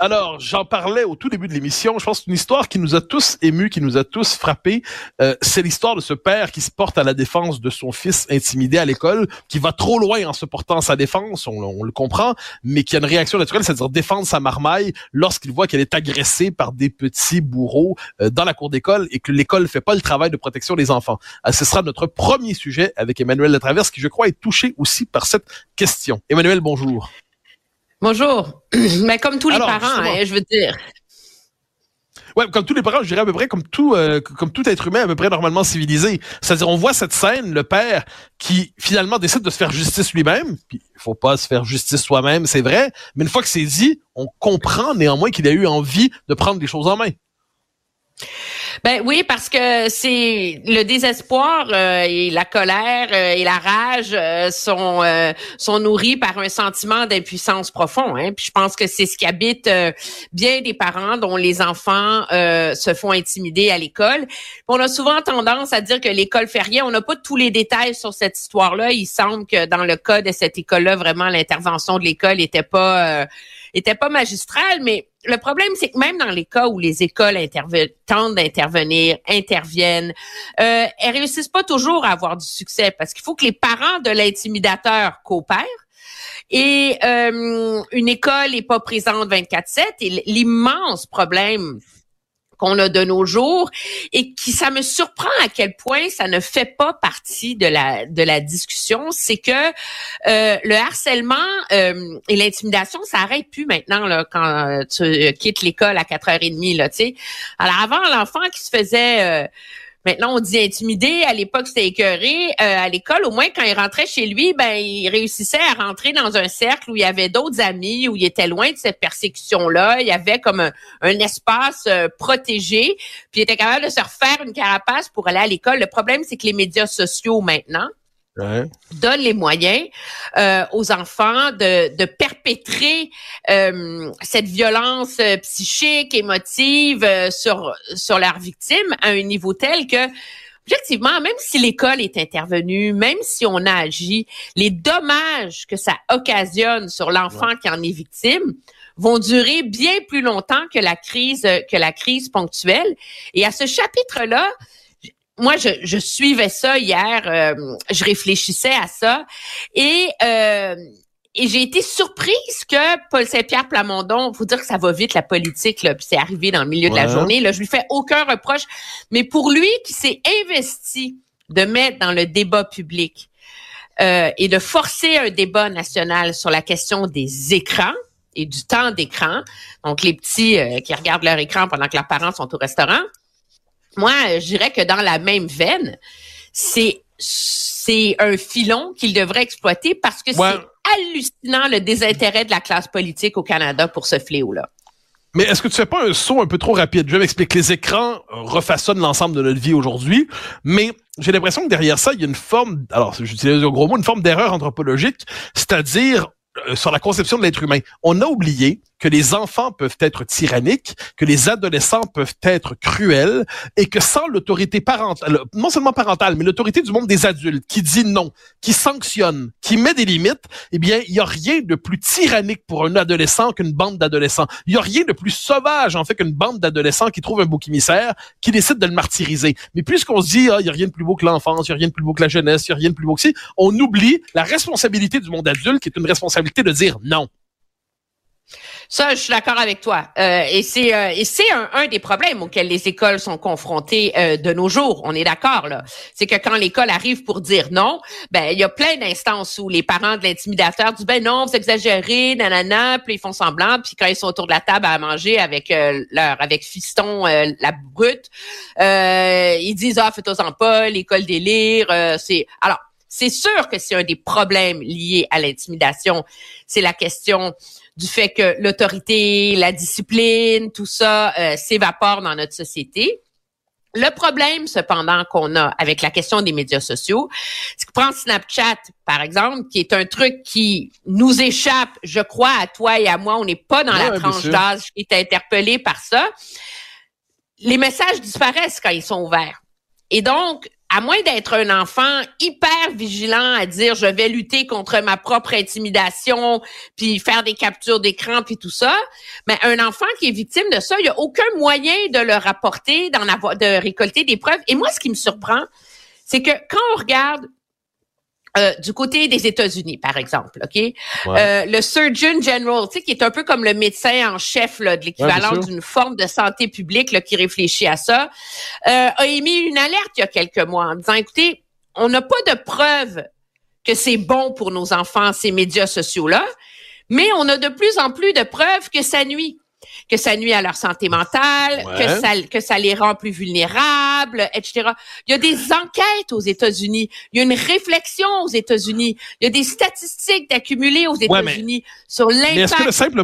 Alors, j'en parlais au tout début de l'émission. Je pense une histoire qui nous a tous émus, qui nous a tous frappés. Euh, c'est l'histoire de ce père qui se porte à la défense de son fils intimidé à l'école, qui va trop loin en se portant à sa défense, on, le comprend, mais qui a une réaction naturelle, c'est-à-dire défendre sa marmaille lorsqu'il voit qu'elle est agressée par des petits bourreaux euh, dans la cour d'école et que l'école fait pas le travail de protection des enfants. Euh, ce sera notre premier sujet avec Emmanuel Latraverse, qui je crois est touché aussi par cette question. Emmanuel, bonjour. Bonjour. Mais comme tous les parents, hein, je veux dire. Ouais, comme tous les parents, je dirais à peu près comme tout, euh, comme tout être humain à peu près normalement civilisé. C'est-à-dire, on voit cette scène, le père qui finalement décide de se faire justice lui-même. Puis, il faut pas se faire justice soi-même, c'est vrai. Mais une fois que c'est dit, on comprend néanmoins qu'il a eu envie de prendre les choses en main. Ben oui, parce que c'est le désespoir euh, et la colère euh, et la rage euh, sont sont nourris par un sentiment d'impuissance profond. Hein? Puis je pense que c'est ce qui habite bien des parents dont les enfants se font intimider à l'école. On a souvent tendance à dire que l'école fait rien. On n'a pas tous les détails sur cette histoire-là. Il semble que dans le cas de cette école-là, vraiment l'intervention de l'école était pas était pas magistrale, mais le problème, c'est que même dans les cas où les écoles tentent d'intervenir, interviennent, euh, elles réussissent pas toujours à avoir du succès parce qu'il faut que les parents de l'intimidateur coopèrent. Et euh, une école n'est pas présente 24/7 et l'immense problème qu'on a de nos jours et qui ça me surprend à quel point ça ne fait pas partie de la de la discussion, c'est que euh, le harcèlement euh, et l'intimidation ça arrête plus maintenant là quand tu quittes l'école à 4h30 là, tu sais. Alors avant l'enfant qui se faisait euh, Maintenant, on dit intimidé. À l'époque, c'était écœuré. Euh, à l'école, au moins, quand il rentrait chez lui, ben, il réussissait à rentrer dans un cercle où il y avait d'autres amis, où il était loin de cette persécution-là. Il y avait comme un, espace euh, protégé. Puis il était capable de se refaire une carapace pour aller à l'école. Le problème, c'est que les médias sociaux, maintenant, donne les moyens euh, aux enfants de, de perpétrer euh, cette violence euh, psychique, émotive sur sur leurs victimes à un niveau tel que objectivement, même si l'école est intervenue, même si on a agi, les dommages que ça occasionne sur l'enfant qui en est victime vont durer bien plus longtemps que la crise que la crise ponctuelle. Et à ce chapitre-là, moi, je, je, suivais ça hier, euh, je réfléchissais à ça et euh, et j'ai été surprise que Paul Saint-Pierre Plamondon, faut dire que ça va vite la politique là, puis c'est arrivé dans le milieu de la journée là, je lui fais aucun reproche, mais pour lui qui s'est investi de mettre dans le débat public euh, et de forcer un débat national sur la question des écrans et du temps d'écran, donc les petits qui regardent leur écran pendant que leurs parents sont au restaurant, moi, je dirais que dans la même veine, c'est c'est un filon qu'il devrait exploiter parce que c'est hallucinant le désintérêt de la classe politique au Canada pour ce fléau-là. Mais est-ce que tu fais pas un saut un peu trop rapide? Je vais m'expliquer. Les écrans refaçonnent l'ensemble de notre vie aujourd'hui, mais j'ai l'impression que derrière ça, il y a une forme, alors j'utilise un gros mot, une forme d'erreur anthropologique, c'est-à-dire euh, sur la conception de l'être humain. On a oublié que les enfants peuvent être tyranniques, que les adolescents peuvent être cruels et que sans l'autorité parentale, non seulement parentale, mais l'autorité du monde des adultes qui dit non, qui sanctionne, qui met des limites, eh bien, il y a rien de plus tyrannique pour un adolescent qu'une bande d'adolescents. Il y a rien de plus sauvage, en fait, qu'une bande d'adolescents qui trouve un bouc émissaire, qui décide de le martyriser. Mais puisqu'on se dit, ah, il y a rien de plus beau que l'enfance, il y a rien de plus beau que la jeunesse, il y a rien de plus beau que si, on oublie la responsabilité du monde adulte, qui est une responsabilité de dire non. Ça, je suis d'accord avec toi. Euh, et c'est euh, et c'est un, un, des problèmes auxquels les écoles sont confrontées euh, de nos jours. On est d'accord là. C'est que quand l'école arrive pour dire non, ben il y a plein d'instances où les parents de l'intimidateur disent ben non, vous exagérez, nanana, puis ils font semblant, puis quand ils sont autour de la table à manger avec leur avec fiston la brute, ils disent ah faites-en pas, l'école délire. c'est alors c'est sûr que c'est un des problèmes liés à l'intimidation. C'est la question du fait que l'autorité, la discipline, tout ça euh, s'évapore dans notre société. Le problème, cependant, qu'on a avec la question des médias sociaux, c'est que prends Snapchat, par exemple, qui est un truc qui nous échappe, je crois, à toi et à moi. On n'est pas dans la tranche d'âge qui est interpellé par ça. Les messages disparaissent quand ils sont ouverts. Et donc, à moins d'être un enfant hyper vigilant à dire je vais lutter contre ma propre intimidation, puis faire des captures d'écran, puis tout ça, mais un enfant qui est victime de ça, il n'y a aucun moyen de le rapporter, d'en avoir, de récolter des preuves. Et moi, ce qui me surprend, c'est que quand on regarde euh, du côté des États-Unis, par exemple, ok, euh, le Surgeon General, tu sais, qui est un peu comme le médecin en chef là, de l'équivalent d'une forme de santé publique là, qui réfléchit à ça, euh, a émis une alerte il y a quelques mois en disant, écoutez, on n'a pas de preuves que c'est bon pour nos enfants ces médias sociaux là, mais on a de plus en plus de preuves que ça nuit que ça nuit à leur santé mentale, que ça que ça les rend plus vulnérables, etc. Il y a des enquêtes aux États-Unis, il y a une réflexion aux États-Unis, il y a des statistiques d'accumuler aux États-Unis sur l'impact simple...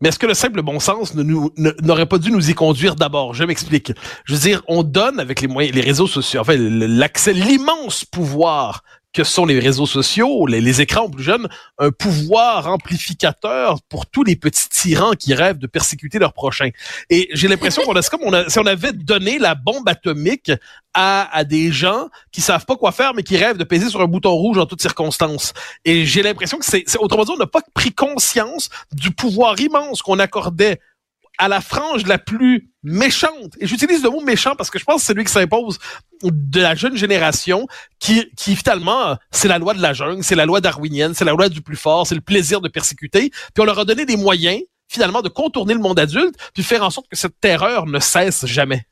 Mais est-ce que le simple bon sens n'aurait pas dû nous y conduire d'abord? Je m'explique. Je veux dire, on donne avec les moyens, les réseaux sociaux, enfin, l'accès, l'immense pouvoir que sont les réseaux sociaux, les, écrans plus jeunes, un pouvoir amplificateur pour tous les petits tyrans qui rêvent de persécuter leurs prochains. Et j'ai l'impression qu'on a, comme on a, si on avait donné la bombe atomique à, à des gens qui savent pas quoi faire, mais qui rêvent de peser sur un bouton rouge en toutes circonstances. Et j'ai l'impression que c'est, autrement dit, on n'a pas pris conscience du pouvoir immense qu'on accordait à la frange la plus méchante. Et j'utilise le mot méchant parce que je pense que c'est lui qui s'impose de la jeune génération qui, qui finalement, c'est la loi de la jungle, c'est la loi darwinienne, c'est la loi du plus fort, c'est le plaisir de persécuter. Puis on leur a donné des moyens, finalement, de contourner le monde adulte, puis faire en sorte que cette terreur ne cesse jamais.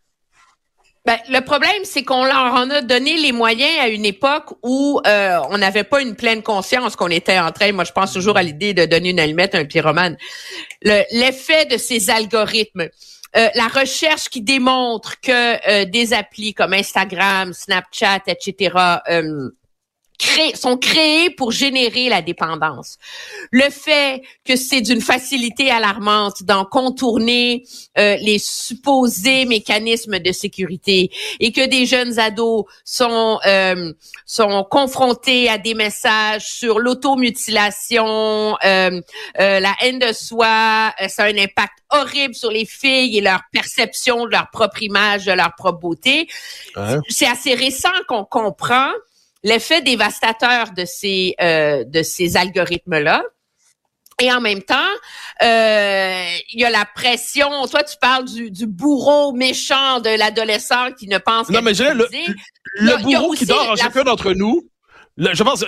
Ben, le problème, c'est qu'on leur en a donné les moyens à une époque où euh, on n'avait pas une pleine conscience qu'on était en train. Moi, je pense toujours à l'idée de donner une allumette à un pyromane. L'effet de ces algorithmes. Euh, la recherche qui démontre que euh, des applis comme Instagram, Snapchat, etc sont créés pour générer la dépendance. Le fait que c'est d'une facilité alarmante d'en contourner euh, les supposés mécanismes de sécurité et que des jeunes ados sont euh, sont confrontés à des messages sur l'automutilation, euh, euh la haine de soi, ça a un impact horrible sur les filles et leur perception de leur propre image, de leur propre beauté. C'est assez récent qu'on comprend l'effet dévastateur de ces euh, de ces algorithmes là. Et en même temps, euh, il y a la pression. Toi, tu parles du, du bourreau méchant de l'adolescent qui ne pense Non, mais le, le, bourreau qui dort en chacun d'entre nous, je pense,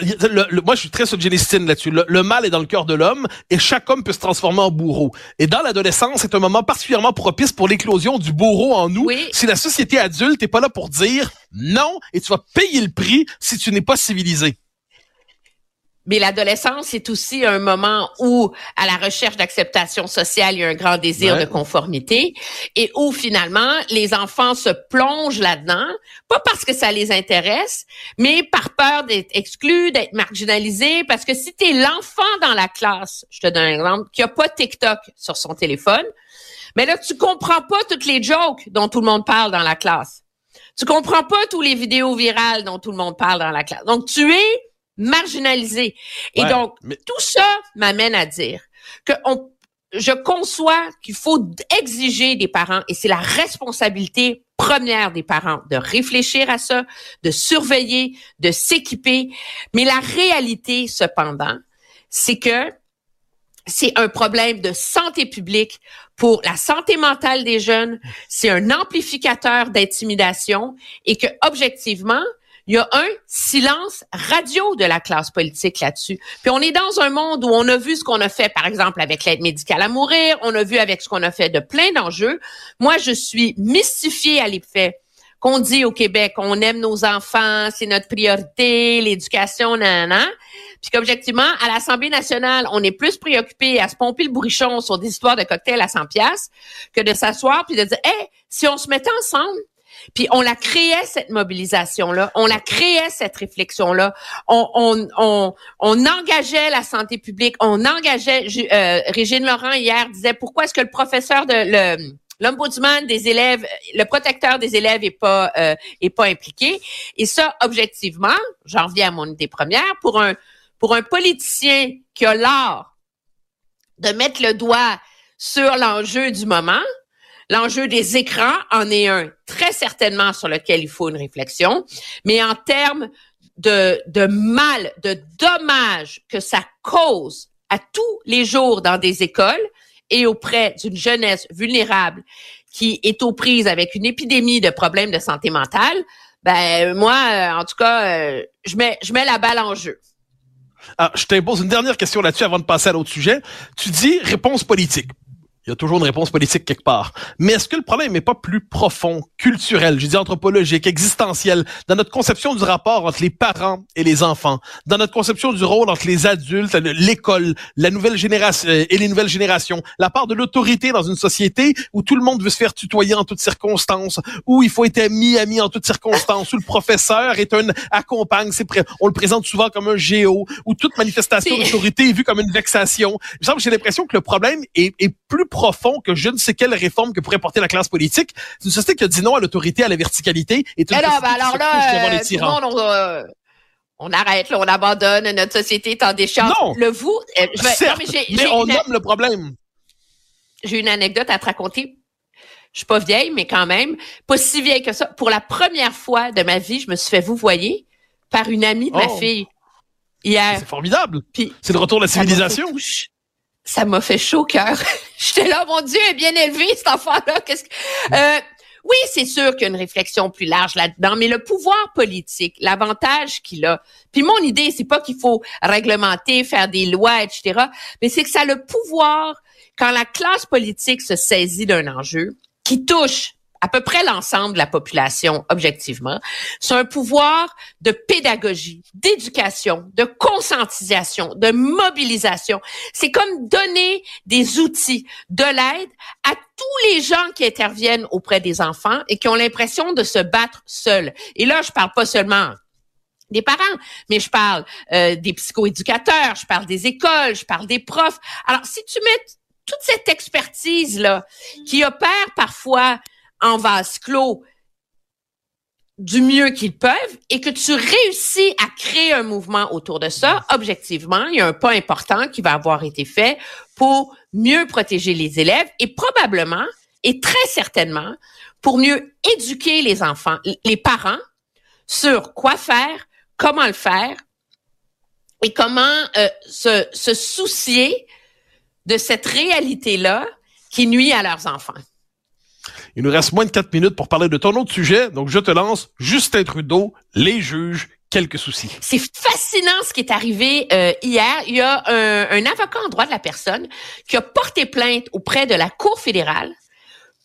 moi, je suis très suggestioniste là-dessus. Le, mal est dans le cœur de l'homme et chaque homme peut se transformer en bourreau. Et dans l'adolescence, c'est un moment particulièrement propice pour l'éclosion du bourreau en nous. Si la société adulte n'est pas là pour dire non et tu vas payer le prix si tu n'es pas civilisé. Mais l'adolescence, c'est aussi un moment où, à la recherche d'acceptation sociale, il y a un grand désir de conformité et où finalement les enfants se plongent là-dedans, pas parce que ça les intéresse, mais par peur d'être exclus, d'être marginalisés. Parce que si tu es l'enfant dans la classe, je te donne un exemple, qui a pas TikTok sur son téléphone, mais là tu comprends pas toutes les jokes dont tout le monde parle dans la classe. Tu comprends pas tous les vidéos virales dont tout le monde parle dans la classe. Donc tu es marginalisés. Et donc, tout ça m'amène à dire que on, je conçois qu'il faut exiger des parents, et c'est la responsabilité première des parents de réfléchir à ça, de surveiller, de s'équiper. Mais la réalité, cependant, c'est que c'est un problème de santé publique pour la santé mentale des jeunes. C'est un amplificateur d'intimidation et que, objectivement, il y a un silence radio de la classe politique là-dessus. Puis on est dans un monde où on a vu ce qu'on a fait, par exemple, avec l'aide médicale à mourir, on a vu avec ce qu'on a fait de plein d'enjeux. Moi, je suis mystifiée à l'effet qu'on dit au Québec, on aime nos enfants, c'est notre priorité, l'éducation, nanana. Puis qu'objectivement, à l'Assemblée nationale, on est plus préoccupé à se pomper le bourrichon sur des histoires de cocktails à 100 pièces que de s'asseoir puis de dire, hey, si on se mettait ensemble, puis on la créait cette mobilisation-là, on la créait cette réflexion-là, on, on, on, on, engageait la santé publique, on engageait. Euh, Régine Laurent hier disait pourquoi est-ce que le professeur de le L'ombudsman des élèves, le protecteur des élèves est pas euh, est pas impliqué? Et ça, objectivement, j'en reviens à mon idée première, pour un pour un politicien qui a l'art de mettre le doigt sur l'enjeu du moment, l'enjeu des écrans en est un très certainement sur lequel il faut une réflexion, mais en termes de, de mal, de dommages que ça cause à tous les jours dans des écoles et auprès d'une jeunesse vulnérable qui est aux prises avec une épidémie de problèmes de santé mentale, ben moi, euh, en tout cas, euh, je mets je mets la balle en jeu. Ah, je t'impose une dernière question là-dessus avant de passer à l'autre sujet. Tu dis réponse politique il y a toujours une réponse politique quelque part. Mais est-ce que le problème n'est pas plus profond, culturel, je dis anthropologique, existentiel, dans notre conception du rapport entre les parents et les enfants, dans notre conception du rôle entre les adultes, l'école, la nouvelle génération euh, et les nouvelles générations, la part de l'autorité dans une société où tout le monde veut se faire tutoyer en toutes circonstances, où il faut être ami ami en toutes circonstances, où le professeur est un accompagne, c'est on le présente souvent comme un géo, où toute manifestation d'autorité est vue comme une vexation. J'ai l'impression que le problème est, est plus profond que je ne sais quelle réforme que pourrait porter la classe politique. C'est une société qui a dit non à l'autorité, à la verticalité. Et tout alors, ben alors là, euh, tout le monde, on, euh, on arrête, là, on abandonne, notre société est en décharge. Non, le vous, euh, certes, mais, mais on nomme le problème. J'ai une anecdote à te raconter. Je suis pas vieille, mais quand même, pas si vieille que ça. Pour la première fois de ma vie, je me suis fait vous voyez par une amie de ma oh. fille hier. C'est formidable. C'est le retour de la civilisation ça m'a fait chaud au cœur. J'étais là, mon Dieu, est bien élevé, cet enfant-là. Qu'est-ce que... Euh, oui, c'est sûr qu'il y a une réflexion plus large là-dedans, mais le pouvoir politique, l'avantage qu'il a. Puis mon idée, c'est pas qu'il faut réglementer, faire des lois, etc., mais c'est que ça a le pouvoir, quand la classe politique se saisit d'un enjeu qui touche à peu près l'ensemble de la population, objectivement. C'est un pouvoir de pédagogie, d'éducation, de conscientisation, de mobilisation. C'est comme donner des outils, de l'aide à tous les gens qui interviennent auprès des enfants et qui ont l'impression de se battre seuls. Et là, je parle pas seulement des parents, mais je parle euh, des psychoéducateurs, je parle des écoles, je parle des profs. Alors, si tu mets toute cette expertise-là qui opère parfois en vase clos du mieux qu'ils peuvent et que tu réussis à créer un mouvement autour de ça, objectivement, il y a un pas important qui va avoir été fait pour mieux protéger les élèves et probablement et très certainement pour mieux éduquer les enfants, les parents sur quoi faire, comment le faire et comment euh, se, se soucier de cette réalité-là qui nuit à leurs enfants. Il nous reste moins de quatre minutes pour parler de ton autre sujet, donc je te lance Justin Trudeau, les juges, quelques soucis. C'est fascinant ce qui est arrivé euh, hier. Il y a un, avocat en droit de la personne qui a porté plainte auprès de la Cour fédérale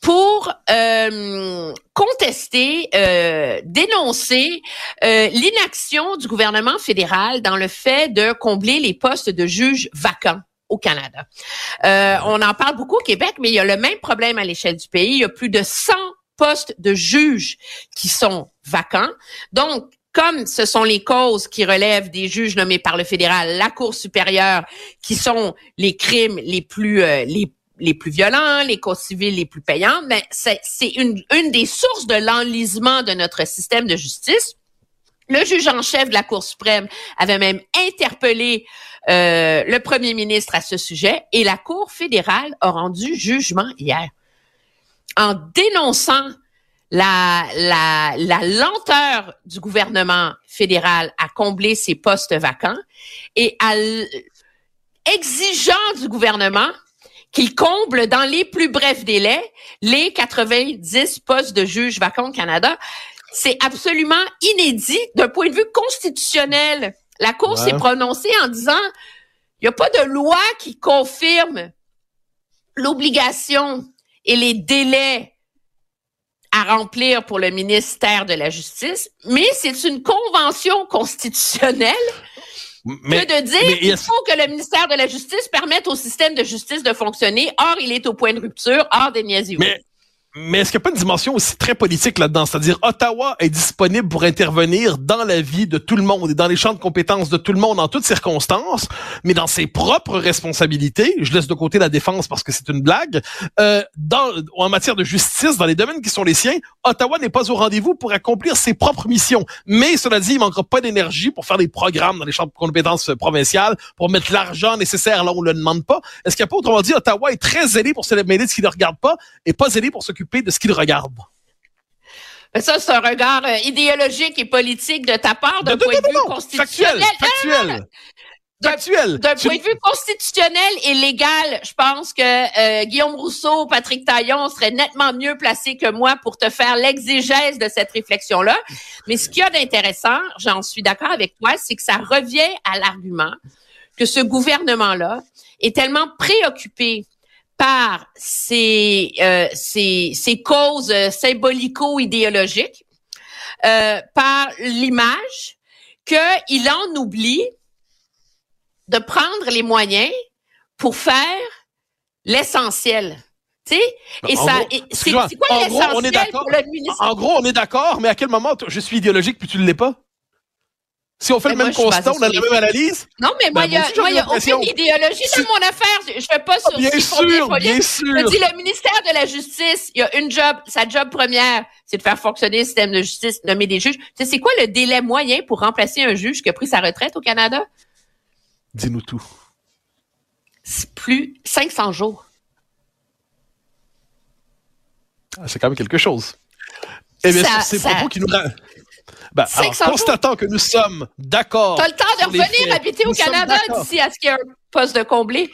pour euh, contester, euh, dénoncer l'inaction du gouvernement fédéral dans le fait de combler les postes de juges vacants au Canada. Euh, on en parle beaucoup au Québec, mais il y a le même problème à l'échelle du pays. Il y a plus de 100 postes de juges qui sont vacants. Donc, comme ce sont les causes qui relèvent des juges nommés par le fédéral, la Cour supérieure, qui sont les crimes les plus euh, les les plus violents, les causes civiles les plus payantes, mais ben, c'est une, une des sources de l'enlisement de notre système de justice. Le juge en chef de la Cour suprême avait même interpellé euh, le premier ministre à ce sujet et la Cour fédérale a rendu jugement hier en dénonçant la, lenteur du gouvernement fédéral à combler ses postes vacants et à exigeant du gouvernement qu'il comble dans les plus brefs délais les 90 postes de juges vacants au Canada. C'est absolument inédit d'un point de vue constitutionnel. La Cour s'est prononcée en disant, il n'y a pas de loi qui confirme l'obligation et les délais à remplir pour le ministère de la Justice, mais c'est une convention constitutionnelle que de dire qu'il faut que le ministère de la Justice permette au système de justice de fonctionner. Or, il est au point de rupture. Or, des niaisez Mais est-ce qu'il n'y a pas une dimension aussi très politique là-dedans? C'est-à-dire, Ottawa est disponible pour intervenir dans la vie de tout le monde et dans les champs de compétences de tout le monde en toutes circonstances, mais dans ses propres responsabilités, je laisse de côté la défense parce que c'est une blague, euh, dans, en matière de justice, dans les domaines qui sont les siens, Ottawa n'est pas au rendez-vous pour accomplir ses propres missions. Mais cela dit, il manquera pas d'énergie pour faire des programmes dans les champs de compétences provinciales, pour mettre l'argent nécessaire là où on le demande pas. Est-ce qu'il n'y a pas, autrement dit, Ottawa est très zélé pour se mêler de ce qui ne regarde pas et pas zélé pour de ce qu'il regarde. Ça, c'est un regard euh, idéologique et politique de ta part, d'un point de vue constitutionnel. Factuel, factuel. D'un point de vue constitutionnel et légal, je pense que euh, Guillaume Rousseau, Patrick Taillon seraient nettement mieux placés que moi pour te faire l'exégèse de cette réflexion-là. Mais ce qu'il y a d'intéressant, j'en suis d'accord avec toi, c'est que ça revient à l'argument que ce gouvernement-là est tellement préoccupé par ces, euh, ces, ces causes symbolico-idéologiques, euh, par l'image, qu'il en oublie de prendre les moyens pour faire l'essentiel. Tu sais? Et ça, c'est quoi l'essentiel pour le ministre? En gros, on est d'accord, mais à quel moment je suis idéologique puis tu ne l'es pas? Si on fait le même constat, on a la même analyse. Non, mais moi, ben, il y a, aucune idéologie dans mon affaire. Je fais pas sur bien sûr, bien sûr. Je dis le ministère de la Justice, il y a une job, sa job première, c'est de faire fonctionner le système de justice, nommer des juges. Tu sais, c'est quoi le délai moyen pour remplacer un juge qui a pris sa retraite au Canada? Dis-nous tout. C'est plus 500 jours. Ah, c'est quand même quelque chose. Eh bien, c'est propos qui nous ben, constatant que nous sommes d'accord. T'as le temps de revenir habiter au Canada d'ici à ce qu'il y ait un poste de comblé.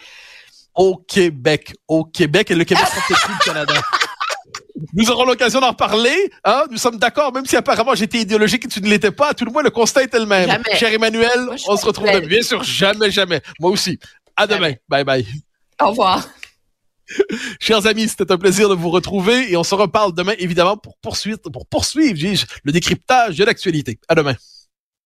Au Québec. Au Québec. Et le Québec sera plus le Canada. Nous aurons l'occasion d'en parler. Hein? Nous sommes d'accord, même si apparemment j'étais idéologique et tu ne l'étais pas. À tout le moins, le constat est le même. Cher Emmanuel, on se retrouve demain. Bien sûr, jamais, jamais. Moi aussi. À demain. Bye bye. Au revoir. Chers amis, c'était un plaisir de vous retrouver et on se reparle demain, évidemment, pour poursuivre, pour poursuivre, le décryptage de l'actualité. À demain.